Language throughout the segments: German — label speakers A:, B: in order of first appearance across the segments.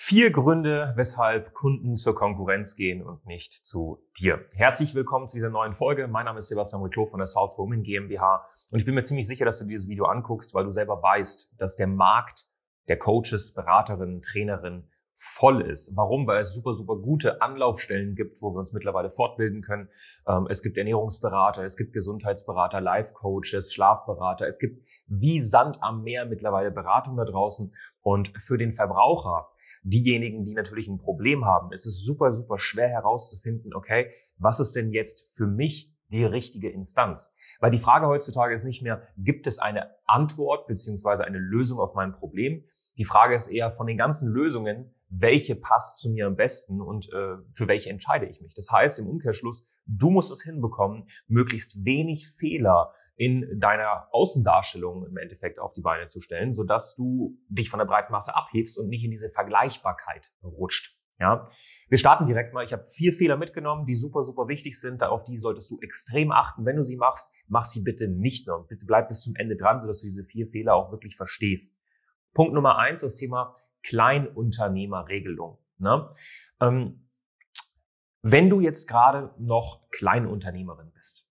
A: Vier Gründe, weshalb Kunden zur Konkurrenz gehen und nicht zu dir. Herzlich willkommen zu dieser neuen Folge. Mein Name ist Sebastian Reclo von der South Women GmbH und ich bin mir ziemlich sicher, dass du dieses Video anguckst, weil du selber weißt, dass der Markt der Coaches, Beraterinnen, Trainerinnen voll ist. Warum? Weil es super, super gute Anlaufstellen gibt, wo wir uns mittlerweile fortbilden können. Ähm, es gibt Ernährungsberater, es gibt Gesundheitsberater, Life-Coaches, Schlafberater. Es gibt wie Sand am Meer mittlerweile Beratung da draußen. Und für den Verbraucher diejenigen, die natürlich ein Problem haben, ist es super, super schwer herauszufinden, okay, was ist denn jetzt für mich die richtige Instanz? Weil die Frage heutzutage ist nicht mehr, gibt es eine Antwort beziehungsweise eine Lösung auf mein Problem? Die Frage ist eher von den ganzen Lösungen, welche passt zu mir am besten und äh, für welche entscheide ich mich. Das heißt im Umkehrschluss, du musst es hinbekommen, möglichst wenig Fehler in deiner Außendarstellung im Endeffekt auf die Beine zu stellen, sodass du dich von der breiten Masse abhebst und nicht in diese Vergleichbarkeit rutscht. Ja, wir starten direkt mal. Ich habe vier Fehler mitgenommen, die super, super wichtig sind. Auf die solltest du extrem achten. Wenn du sie machst, mach sie bitte nicht nur. Bitte bleib bis zum Ende dran, sodass du diese vier Fehler auch wirklich verstehst. Punkt Nummer eins, das Thema Kleinunternehmerregelung. Ne? Ähm, wenn du jetzt gerade noch Kleinunternehmerin bist,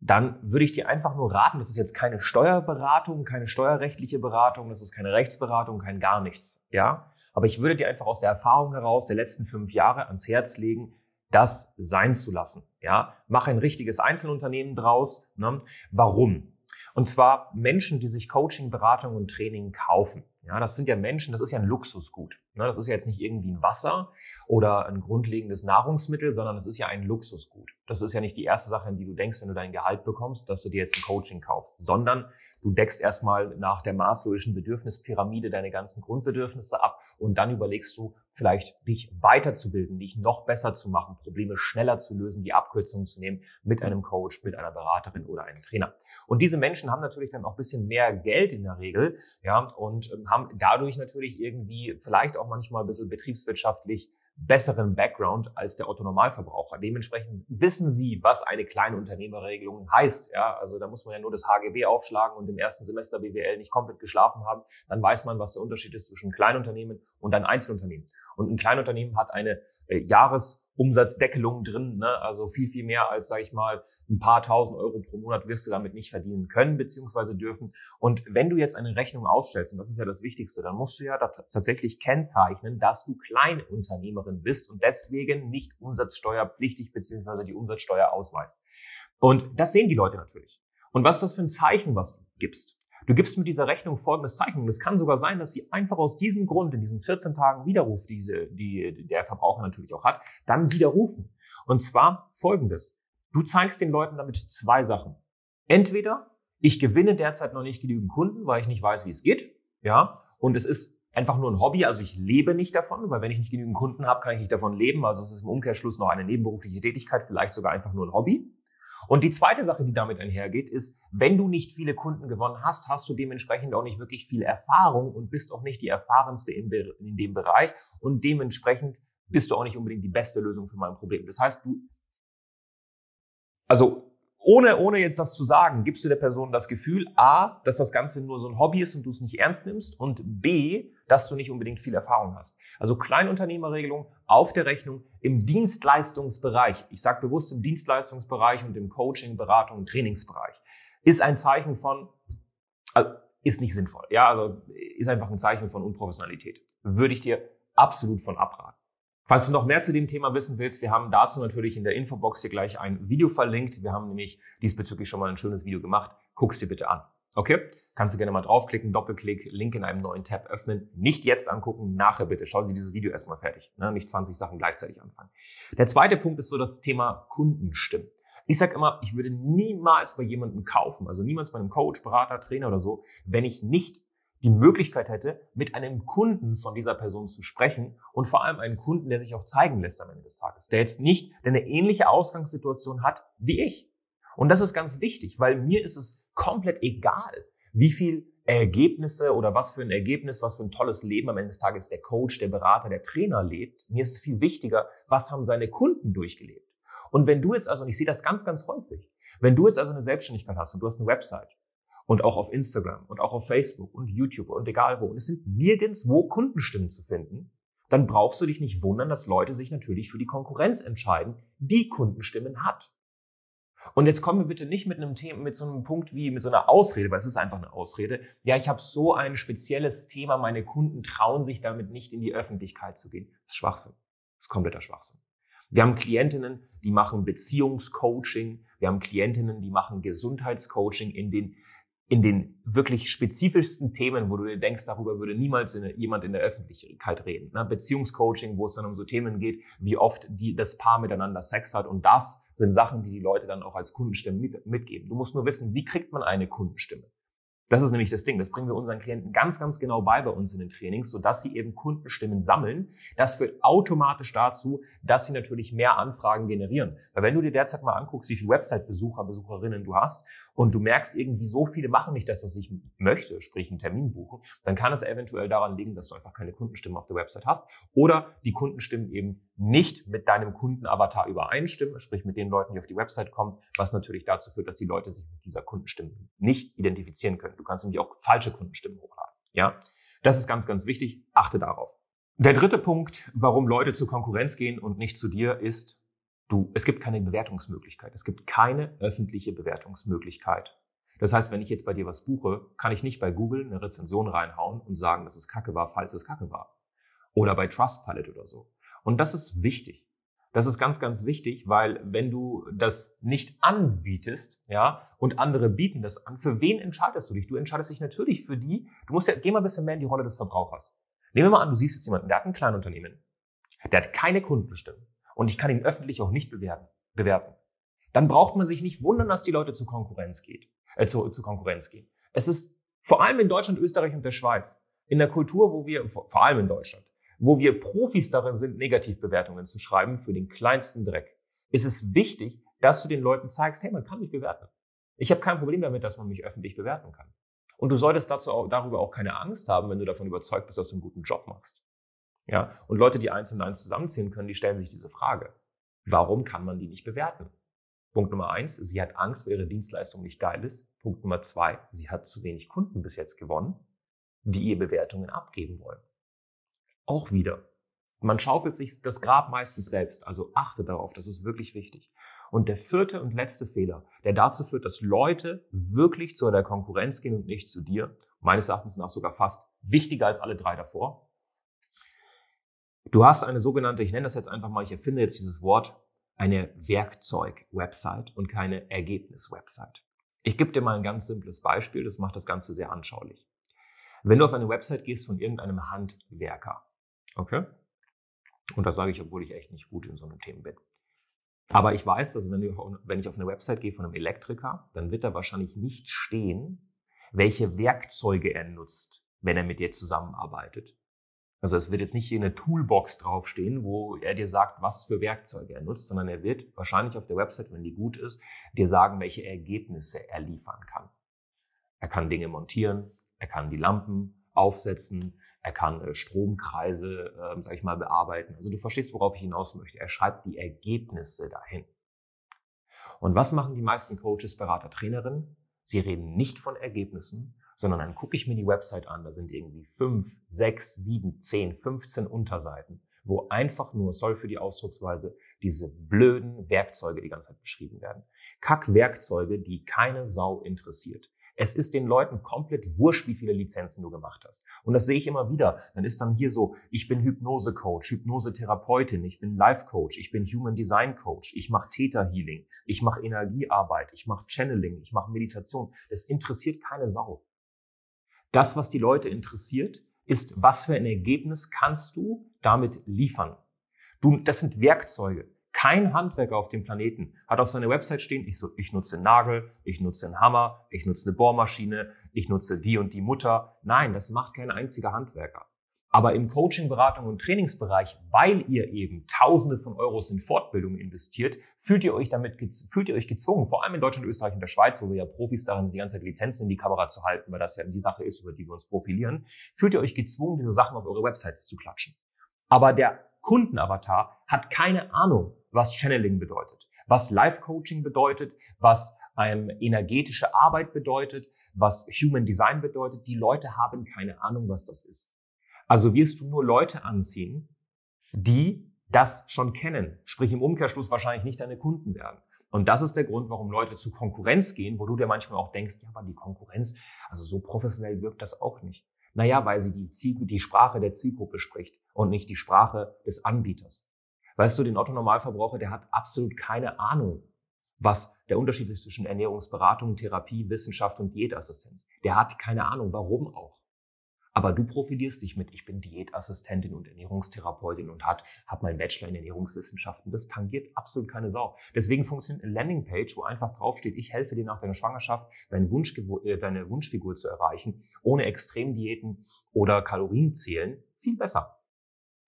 A: dann würde ich dir einfach nur raten, das ist jetzt keine Steuerberatung, keine steuerrechtliche Beratung, das ist keine Rechtsberatung, kein gar nichts, ja. Aber ich würde dir einfach aus der Erfahrung heraus der letzten fünf Jahre ans Herz legen, das sein zu lassen, ja. Mach ein richtiges Einzelunternehmen draus. Ne? Warum? Und zwar Menschen, die sich Coaching, Beratung und Training kaufen. Ja, das sind ja Menschen, das ist ja ein Luxusgut. Ne? Das ist ja jetzt nicht irgendwie ein Wasser oder ein grundlegendes Nahrungsmittel, sondern es ist ja ein Luxusgut. Das ist ja nicht die erste Sache, an die du denkst, wenn du dein Gehalt bekommst, dass du dir jetzt ein Coaching kaufst, sondern du deckst erstmal nach der maßlogischen Bedürfnispyramide deine ganzen Grundbedürfnisse ab und dann überlegst du, vielleicht dich weiterzubilden, dich noch besser zu machen, Probleme schneller zu lösen, die Abkürzungen zu nehmen mit einem Coach, mit einer Beraterin oder einem Trainer. Und diese Menschen haben natürlich dann auch ein bisschen mehr Geld in der Regel, ja, und ähm, haben dadurch natürlich irgendwie vielleicht auch manchmal ein bisschen betriebswirtschaftlich besseren Background als der Otto-Normalverbraucher. Dementsprechend wissen Sie, was eine kleine Unternehmerregelung heißt. Ja, also da muss man ja nur das HGB aufschlagen und im ersten Semester BWL nicht komplett geschlafen haben. Dann weiß man, was der Unterschied ist zwischen Kleinunternehmen und einem Einzelunternehmen. Und ein Kleinunternehmen hat eine äh, Jahres Umsatzdeckelung drin. Ne? Also viel, viel mehr als, sage ich mal, ein paar tausend Euro pro Monat wirst du damit nicht verdienen können beziehungsweise dürfen. Und wenn du jetzt eine Rechnung ausstellst, und das ist ja das Wichtigste, dann musst du ja tatsächlich kennzeichnen, dass du Kleinunternehmerin bist und deswegen nicht umsatzsteuerpflichtig beziehungsweise die Umsatzsteuer ausweist. Und das sehen die Leute natürlich. Und was ist das für ein Zeichen, was du gibst? Du gibst mit dieser Rechnung folgendes Zeichen. Und es kann sogar sein, dass sie einfach aus diesem Grund, in diesen 14 Tagen Widerruf, diese, die der Verbraucher natürlich auch hat, dann widerrufen. Und zwar folgendes. Du zeigst den Leuten damit zwei Sachen. Entweder ich gewinne derzeit noch nicht genügend Kunden, weil ich nicht weiß, wie es geht. Ja. Und es ist einfach nur ein Hobby, also ich lebe nicht davon, weil wenn ich nicht genügend Kunden habe, kann ich nicht davon leben. Also es ist im Umkehrschluss noch eine nebenberufliche Tätigkeit, vielleicht sogar einfach nur ein Hobby. Und die zweite Sache, die damit einhergeht, ist, wenn du nicht viele Kunden gewonnen hast, hast du dementsprechend auch nicht wirklich viel Erfahrung und bist auch nicht die erfahrenste in, dem Bereich und dementsprechend bist du auch nicht unbedingt die beste Lösung für mein Problem. Das heißt, du, also ohne, ohne jetzt das zu sagen, gibst du der Person das Gefühl, A, dass das Ganze nur so ein Hobby ist und du es nicht ernst nimmst und B, dass du nicht unbedingt viel Erfahrung hast. Also Kleinunternehmerregelung auf der Rechnung im Dienstleistungsbereich, ich sage bewusst im Dienstleistungsbereich und im Coaching, Beratung Trainingsbereich, ist ein Zeichen von, also ist nicht sinnvoll. Ja, also ist einfach ein Zeichen von Unprofessionalität. Würde ich dir absolut von abraten. Falls du noch mehr zu dem Thema wissen willst, wir haben dazu natürlich in der Infobox hier gleich ein Video verlinkt. Wir haben nämlich diesbezüglich schon mal ein schönes Video gemacht. Guck's dir bitte an. Okay? Kannst du gerne mal draufklicken, Doppelklick, Link in einem neuen Tab öffnen. Nicht jetzt angucken, nachher bitte. Schau dir dieses Video erstmal fertig. Ne? Nicht 20 Sachen gleichzeitig anfangen. Der zweite Punkt ist so das Thema Kundenstimmen. Ich sage immer, ich würde niemals bei jemandem kaufen, also niemals bei einem Coach, Berater, Trainer oder so, wenn ich nicht die Möglichkeit hätte, mit einem Kunden von dieser Person zu sprechen und vor allem einen Kunden, der sich auch zeigen lässt am Ende des Tages, der jetzt nicht, eine ähnliche Ausgangssituation hat wie ich. Und das ist ganz wichtig, weil mir ist es komplett egal, wie viel Ergebnisse oder was für ein Ergebnis, was für ein tolles Leben am Ende des Tages der Coach, der Berater, der Trainer lebt. Mir ist es viel wichtiger, was haben seine Kunden durchgelebt. Und wenn du jetzt also, und ich sehe das ganz, ganz häufig, wenn du jetzt also eine Selbstständigkeit hast und du hast eine Website und auch auf Instagram und auch auf Facebook und YouTube und egal wo. Und es sind nirgendwo Kundenstimmen zu finden. dann brauchst du dich nicht wundern, dass Leute sich natürlich für die Konkurrenz entscheiden, die Kundenstimmen hat. Und jetzt kommen wir bitte nicht mit einem Thema, mit so einem Punkt wie mit so einer Ausrede, weil es ist einfach eine Ausrede. Ja, ich habe so ein spezielles Thema, meine Kunden trauen sich damit nicht in die Öffentlichkeit zu gehen. Das ist Schwachsinn. Das ist kompletter Schwachsinn. Wir haben Klientinnen, die machen Beziehungscoaching. Wir haben Klientinnen, die machen Gesundheitscoaching in den in den wirklich spezifischsten Themen, wo du dir denkst, darüber würde niemals in, jemand in der Öffentlichkeit reden. Ne? Beziehungscoaching, wo es dann um so Themen geht, wie oft die, das Paar miteinander Sex hat. Und das sind Sachen, die die Leute dann auch als Kundenstimmen mit, mitgeben. Du musst nur wissen, wie kriegt man eine Kundenstimme? Das ist nämlich das Ding. Das bringen wir unseren Klienten ganz, ganz genau bei bei uns in den Trainings, sodass sie eben Kundenstimmen sammeln. Das führt automatisch dazu, dass sie natürlich mehr Anfragen generieren. Weil wenn du dir derzeit mal anguckst, wie viele Website-Besucher, Besucherinnen du hast und du merkst irgendwie, so viele machen nicht das, was ich möchte, sprich einen Termin buchen, dann kann es eventuell daran liegen, dass du einfach keine Kundenstimmen auf der Website hast oder die Kundenstimmen eben nicht mit deinem Kundenavatar übereinstimmen, sprich mit den Leuten, die auf die Website kommen, was natürlich dazu führt, dass die Leute sich mit dieser Kundenstimme nicht identifizieren können. Du kannst nämlich auch falsche Kundenstimmen hochladen. Ja, das ist ganz, ganz wichtig. Achte darauf. Der dritte Punkt, warum Leute zur Konkurrenz gehen und nicht zu dir, ist, du, es gibt keine Bewertungsmöglichkeit. Es gibt keine öffentliche Bewertungsmöglichkeit. Das heißt, wenn ich jetzt bei dir was buche, kann ich nicht bei Google eine Rezension reinhauen und sagen, dass es Kacke war, falls es Kacke war. Oder bei Trustpilot oder so. Und das ist wichtig. Das ist ganz, ganz wichtig, weil wenn du das nicht anbietest, ja, und andere bieten das an, für wen entscheidest du dich? Du entscheidest dich natürlich für die, du musst ja, geh mal ein bisschen mehr in die Rolle des Verbrauchers. Nehmen wir mal an, du siehst jetzt jemanden, der hat ein Kleinunternehmen. Der hat keine Kundenbestimmung. Und ich kann ihn öffentlich auch nicht bewerten, bewerten. Dann braucht man sich nicht wundern, dass die Leute zur Konkurrenz geht, äh, zu, zur Konkurrenz gehen. Es ist vor allem in Deutschland, Österreich und der Schweiz, in der Kultur, wo wir, vor allem in Deutschland, wo wir Profis darin sind, Negativbewertungen zu schreiben für den kleinsten Dreck, ist es wichtig, dass du den Leuten zeigst, hey, man kann mich bewerten. Ich habe kein Problem damit, dass man mich öffentlich bewerten kann. Und du solltest dazu auch, darüber auch keine Angst haben, wenn du davon überzeugt bist, dass du einen guten Job machst. Ja, und Leute, die eins und eins zusammenziehen können, die stellen sich diese Frage. Warum kann man die nicht bewerten? Punkt Nummer eins, sie hat Angst, weil ihre Dienstleistung nicht geil ist. Punkt Nummer zwei, sie hat zu wenig Kunden bis jetzt gewonnen, die ihr Bewertungen abgeben wollen. Auch wieder. Man schaufelt sich das Grab meistens selbst, also achte darauf, das ist wirklich wichtig. Und der vierte und letzte Fehler, der dazu führt, dass Leute wirklich zu der Konkurrenz gehen und nicht zu dir, meines Erachtens nach sogar fast wichtiger als alle drei davor. Du hast eine sogenannte, ich nenne das jetzt einfach mal, ich erfinde jetzt dieses Wort, eine Werkzeug-Website und keine Ergebnis-Website. Ich gebe dir mal ein ganz simples Beispiel, das macht das Ganze sehr anschaulich. Wenn du auf eine Website gehst von irgendeinem Handwerker, Okay? Und das sage ich, obwohl ich echt nicht gut in so einem Thema bin. Aber ich weiß, dass wenn, du, wenn ich auf eine Website gehe von einem Elektriker, dann wird da wahrscheinlich nicht stehen, welche Werkzeuge er nutzt, wenn er mit dir zusammenarbeitet. Also es wird jetzt nicht hier eine Toolbox draufstehen, wo er dir sagt, was für Werkzeuge er nutzt, sondern er wird wahrscheinlich auf der Website, wenn die gut ist, dir sagen, welche Ergebnisse er liefern kann. Er kann Dinge montieren, er kann die Lampen aufsetzen, er kann äh, Stromkreise, äh, sag ich mal, bearbeiten. Also du verstehst, worauf ich hinaus möchte. Er schreibt die Ergebnisse dahin. Und was machen die meisten Coaches, Berater, Trainerinnen? Sie reden nicht von Ergebnissen, sondern dann gucke ich mir die Website an. Da sind irgendwie fünf, sechs, sieben, zehn, 15 Unterseiten, wo einfach nur, soll für die Ausdrucksweise, diese blöden Werkzeuge die ganze Zeit beschrieben werden. Kack-Werkzeuge, die keine Sau interessiert. Es ist den Leuten komplett wurscht, wie viele Lizenzen du gemacht hast. Und das sehe ich immer wieder. Dann ist dann hier so, ich bin Hypnose-Coach, Hypnose-Therapeutin, ich bin Life-Coach, ich bin Human Design Coach, ich mache Theta-Healing, ich mache Energiearbeit, ich mache Channeling, ich mache Meditation. Das interessiert keine Sau. Das, was die Leute interessiert, ist, was für ein Ergebnis kannst du damit liefern. Du, das sind Werkzeuge. Kein Handwerker auf dem Planeten hat auf seiner Website stehen, ich, so, ich nutze einen Nagel, ich nutze einen Hammer, ich nutze eine Bohrmaschine, ich nutze die und die Mutter. Nein, das macht kein einziger Handwerker. Aber im Coaching, Beratung und Trainingsbereich, weil ihr eben Tausende von Euros in Fortbildung investiert, fühlt ihr euch damit, fühlt ihr euch gezwungen, vor allem in Deutschland, Österreich und der Schweiz, wo wir ja Profis darin sind, die ganze Zeit Lizenzen in die Kamera zu halten, weil das ja die Sache ist, über die wir uns profilieren, fühlt ihr euch gezwungen, diese Sachen auf eure Websites zu klatschen. Aber der Kundenavatar hat keine Ahnung, was Channeling bedeutet, was Life-Coaching bedeutet, was ähm, energetische Arbeit bedeutet, was Human Design bedeutet. Die Leute haben keine Ahnung, was das ist. Also wirst du nur Leute anziehen, die das schon kennen, sprich im Umkehrschluss wahrscheinlich nicht deine Kunden werden. Und das ist der Grund, warum Leute zu Konkurrenz gehen, wo du dir manchmal auch denkst, ja, aber die Konkurrenz, also so professionell wirkt das auch nicht. Naja, weil sie die, Ziel, die Sprache der Zielgruppe spricht und nicht die Sprache des Anbieters. Weißt du, den Otto-Normalverbraucher, der hat absolut keine Ahnung, was der Unterschied ist zwischen Ernährungsberatung, Therapie, Wissenschaft und Diätassistenz. Der hat keine Ahnung, warum auch. Aber du profilierst dich mit, ich bin Diätassistentin und Ernährungstherapeutin und hat, hab meinen Bachelor in Ernährungswissenschaften. Das tangiert absolut keine Sau. Deswegen funktioniert eine Landingpage, wo einfach draufsteht, ich helfe dir nach deiner Schwangerschaft, deine, Wunsch, äh, deine Wunschfigur zu erreichen, ohne Extremdiäten oder Kalorienzählen, viel besser.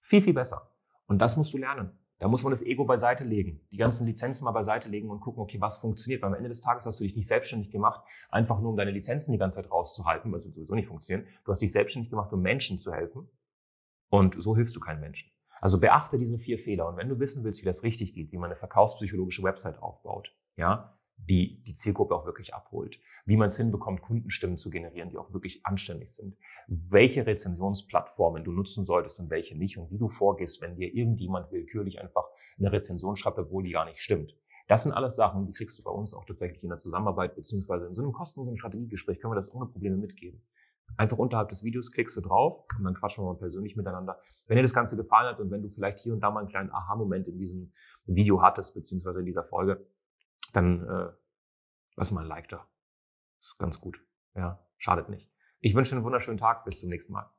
A: Viel, viel besser. Und das musst du lernen. Da muss man das Ego beiseite legen, die ganzen Lizenzen mal beiseite legen und gucken, okay, was funktioniert. Weil am Ende des Tages hast du dich nicht selbstständig gemacht, einfach nur um deine Lizenzen die ganze Zeit rauszuhalten, weil sie sowieso nicht funktionieren. Du hast dich selbstständig gemacht, um Menschen zu helfen. Und so hilfst du keinen Menschen. Also beachte diese vier Fehler. Und wenn du wissen willst, wie das richtig geht, wie man eine verkaufspsychologische Website aufbaut, ja, die die Zielgruppe auch wirklich abholt. Wie man es hinbekommt, Kundenstimmen zu generieren, die auch wirklich anständig sind. Welche Rezensionsplattformen du nutzen solltest und welche nicht und wie du vorgehst, wenn dir irgendjemand willkürlich einfach eine Rezension schreibt, obwohl die gar nicht stimmt. Das sind alles Sachen, die kriegst du bei uns auch tatsächlich in der Zusammenarbeit beziehungsweise in so einem kostenlosen Strategiegespräch können wir das ohne Probleme mitgeben. Einfach unterhalb des Videos klickst du drauf und dann quatschen wir mal persönlich miteinander. Wenn dir das Ganze gefallen hat und wenn du vielleicht hier und da mal einen kleinen Aha-Moment in diesem Video hattest, beziehungsweise in dieser Folge, dann äh, lass mal ein Like da. ist ganz gut. Ja, schadet nicht. Ich wünsche einen wunderschönen Tag. Bis zum nächsten Mal.